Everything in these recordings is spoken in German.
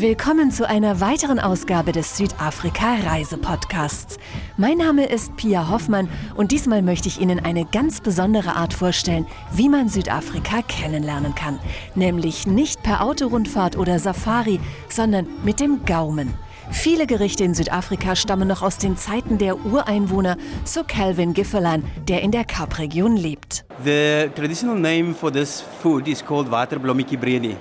Willkommen zu einer weiteren Ausgabe des Südafrika Reisepodcasts. Mein Name ist Pia Hoffmann und diesmal möchte ich Ihnen eine ganz besondere Art vorstellen, wie man Südafrika kennenlernen kann. Nämlich nicht per Autorundfahrt oder Safari, sondern mit dem Gaumen. Viele Gerichte in Südafrika stammen noch aus den Zeiten der Ureinwohner, so Calvin Gifferlan, der in der Kaap-Region lebt. The traditional name for this food is called Waterblommetjie bredi.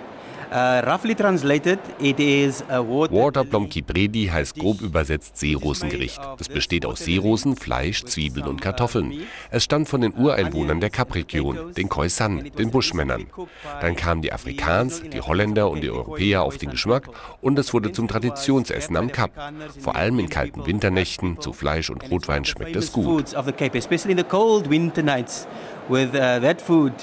Uh, roughly translated, it is a water Waterblomki Bredi heißt grob übersetzt Seerosengericht. Es besteht aus Seerosen, Fleisch, Zwiebeln und Kartoffeln. Es stammt von den Ureinwohnern der Kapregion, den Khoisan, den Buschmännern. Dann kamen die Afrikaans, die Holländer und die Europäer auf den Geschmack und es wurde zum Traditionsessen am Kap. Vor allem in kalten Winternächten zu Fleisch und Rotwein schmeckt es gut. With uh, that food.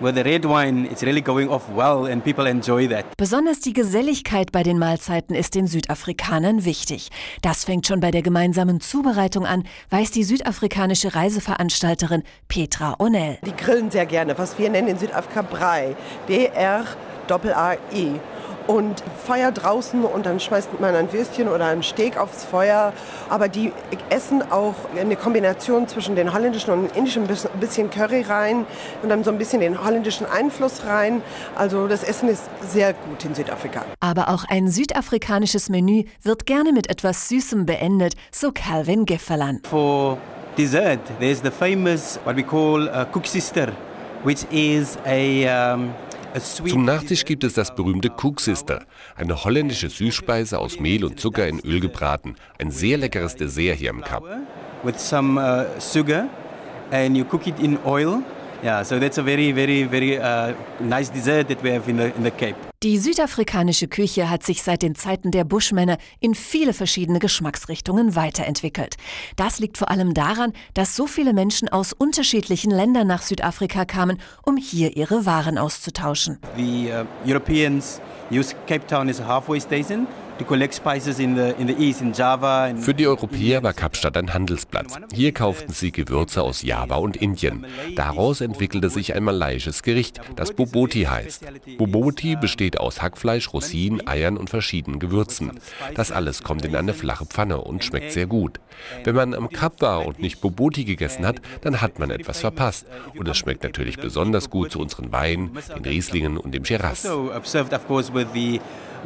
With the red wine, it's really going off well and people enjoy that. Besonders die Geselligkeit bei den Mahlzeiten ist den Südafrikanern wichtig. Das fängt schon bei der gemeinsamen Zubereitung an, weiß die südafrikanische Reiseveranstalterin Petra Onell. Die grillen sehr gerne, was wir nennen in Südafrika Brei. B-R-A-E. Und Feuer draußen und dann schmeißt man ein Würstchen oder ein Steak aufs Feuer. Aber die essen auch eine Kombination zwischen den holländischen und indischen, ein bisschen Curry rein und dann so ein bisschen den holländischen Einfluss rein. Also das Essen ist sehr gut in Südafrika. Aber auch ein südafrikanisches Menü wird gerne mit etwas Süßem beendet, so Calvin Gifferlan. For dessert, there's the famous what we call uh, cook sister, which is a um, a Zum Nachtisch gibt es das berühmte Koeksister, eine holländische Süßspeise aus Mehl und Zucker in Öl gebraten. Ein sehr leckeres Dessert hier im Kap. with some uh, sugar and you cook it in oil. Yeah, so that's a very, very, very uh, nice dessert that we have in the, in the Cape. Die südafrikanische Küche hat sich seit den Zeiten der Buschmänner in viele verschiedene Geschmacksrichtungen weiterentwickelt. Das liegt vor allem daran, dass so viele Menschen aus unterschiedlichen Ländern nach Südafrika kamen, um hier ihre Waren auszutauschen. The uh, Europeans use Cape Town as a halfway station Für die Europäer war Kapstadt ein Handelsplatz. Hier kauften sie Gewürze aus Java und Indien. Daraus entwickelte sich ein malaiisches Gericht, das Boboti heißt. Boboti besteht aus Hackfleisch, Rosinen, Eiern und verschiedenen Gewürzen. Das alles kommt in eine flache Pfanne und schmeckt sehr gut. Wenn man am Kap war und nicht Boboti gegessen hat, dann hat man etwas verpasst. Und es schmeckt natürlich besonders gut zu unseren Weinen, den Rieslingen und dem Shiraz.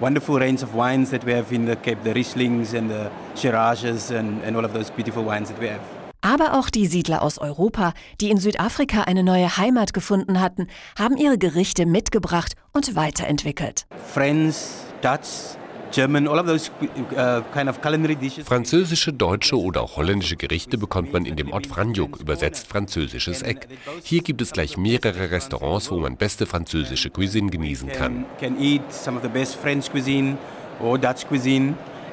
Wonderful range of wines that we have in the Cape, the Rieslings and the Shirazes and, and all of those beautiful wines that we have. Aber auch die Siedler aus Europa, die in Südafrika eine neue Heimat gefunden hatten, haben ihre Gerichte mitgebracht und weiterentwickelt. French, Dutch, German, all of those uh, kind of culinary dishes. Französische, deutsche oder auch holländische Gerichte bekommt man in dem Ort Franjuk, übersetzt französisches Eck. Hier gibt es gleich mehrere Restaurants, wo man beste französische Cuisine genießen kann.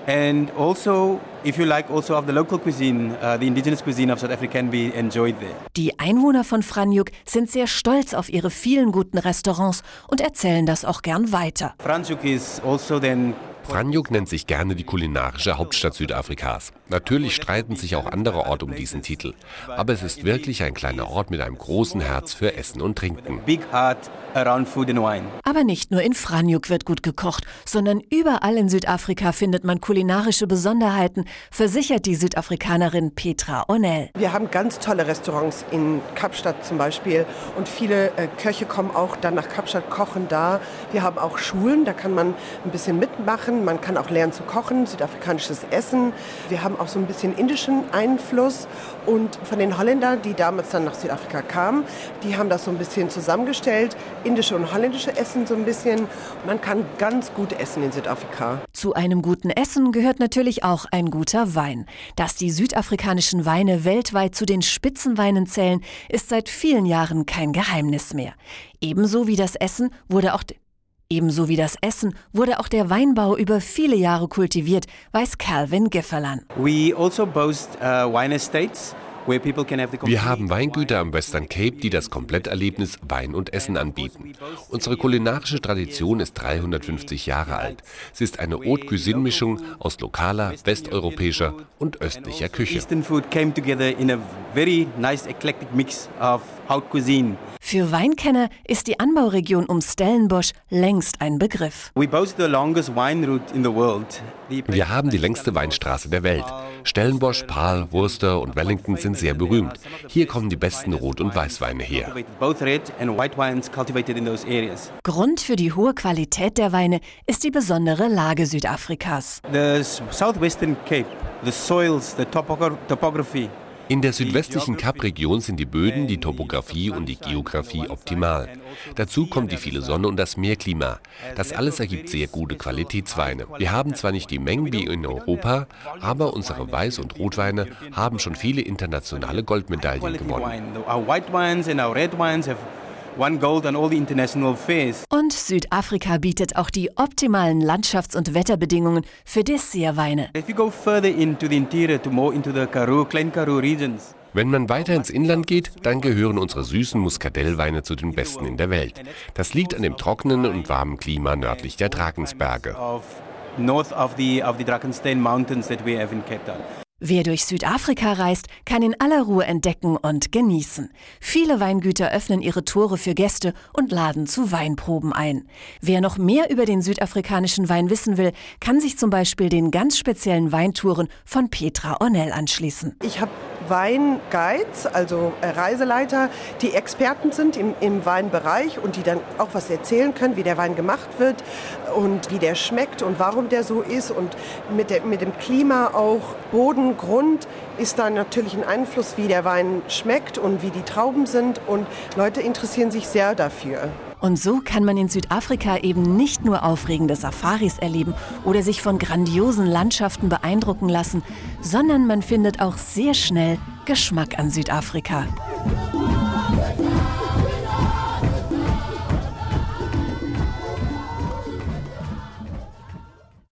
And also, if you like, also of the local cuisine, uh, the indigenous cuisine of South Africa can be enjoyed there. Die Einwohner von Franjuk sind sehr stolz auf ihre vielen guten Restaurants und erzählen das auch gern weiter. Franschhoek is also then Franjuk nennt sich gerne die kulinarische Hauptstadt Südafrikas. Natürlich streiten sich auch andere Orte um diesen Titel. Aber es ist wirklich ein kleiner Ort mit einem großen Herz für Essen und Trinken. Aber nicht nur in Franjuk wird gut gekocht, sondern überall in Südafrika findet man kulinarische Besonderheiten, versichert die Südafrikanerin Petra Onell. Wir haben ganz tolle Restaurants in Kapstadt zum Beispiel und viele äh, Köche kommen auch dann nach Kapstadt, kochen da. Wir haben auch Schulen, da kann man ein bisschen mitmachen, man kann auch lernen zu kochen, südafrikanisches Essen. Wir haben auch so ein bisschen indischen Einfluss und von den Holländern, die damals dann nach Südafrika kamen, die haben das so ein bisschen zusammengestellt, indische und holländische Essen so ein bisschen. Man kann ganz gut essen in Südafrika. Zu einem guten Essen gehört natürlich auch ein guter Wein. Dass die südafrikanischen Weine weltweit zu den Spitzenweinen zählen, ist seit vielen Jahren kein Geheimnis mehr. Ebenso wie das Essen wurde auch Ebenso wie das Essen wurde auch der Weinbau über viele Jahre kultiviert, weiß Calvin Gifferlan. We also boast uh, wine estates Wir haben Weingüter am Western Cape, die das Kompletterlebnis Wein und Essen anbieten. Unsere kulinarische Tradition ist 350 Jahre alt. Sie ist eine Haute Cuisine Mischung aus lokaler, westeuropäischer und östlicher Küche. Für Weinkenner ist die Anbauregion um Stellenbosch längst ein Begriff. Wir haben die längste Weinstraße der Welt. Stellenbosch, Paarl, Worcester und Wellington sind sehr berühmt. Hier kommen die besten Rot- und Weißweine her. Grund für die hohe Qualität der Weine ist die besondere Lage Südafrikas. The southwestern Cape, the soils, the topography in der südwestlichen Kapregion sind die Böden, die Topographie und die Geografie optimal. Dazu kommt die viele Sonne und das Meerklima. Das alles ergibt sehr gute Qualitätsweine. Wir haben zwar nicht die Mengen wie in Europa, aber unsere Weiß- und Rotweine haben schon viele internationale Goldmedaillen gewonnen. Und Südafrika bietet auch die optimalen Landschafts- und Wetterbedingungen für Dessertweine. Wenn man weiter ins Inland geht, dann gehören unsere süßen Muskadellweine zu den besten in der Welt. Das liegt an dem trockenen und warmen Klima nördlich der Drakensberge. North of the, of the Drakenstein Mountains that we have in Cape Town. Wer durch Südafrika reist, kann in aller Ruhe entdecken und genießen. Viele Weingüter öffnen ihre Tore für Gäste und laden zu Weinproben ein. Wer noch mehr über den südafrikanischen Wein wissen will, kann sich zum Beispiel den ganz speziellen Weintouren von Petra Ornell anschließen. Ich habe Weinguides, also äh, Reiseleiter, die Experten sind im, im, Weinbereich und die dann auch was erzählen können, wie der Wein gemacht wird und wie der schmeckt und warum der so ist und mit, der, mit dem Klima auch. Boden, Grund ist da natürlich ein Einfluss, wie der Wein schmeckt und wie die Trauben sind und Leute interessieren sich sehr dafür. Und so kann man in Südafrika eben nicht nur aufregende Safaris erleben oder sich von grandiosen Landschaften beeindrucken lassen, sondern man findet auch sehr schnell Geschmack an Südafrika.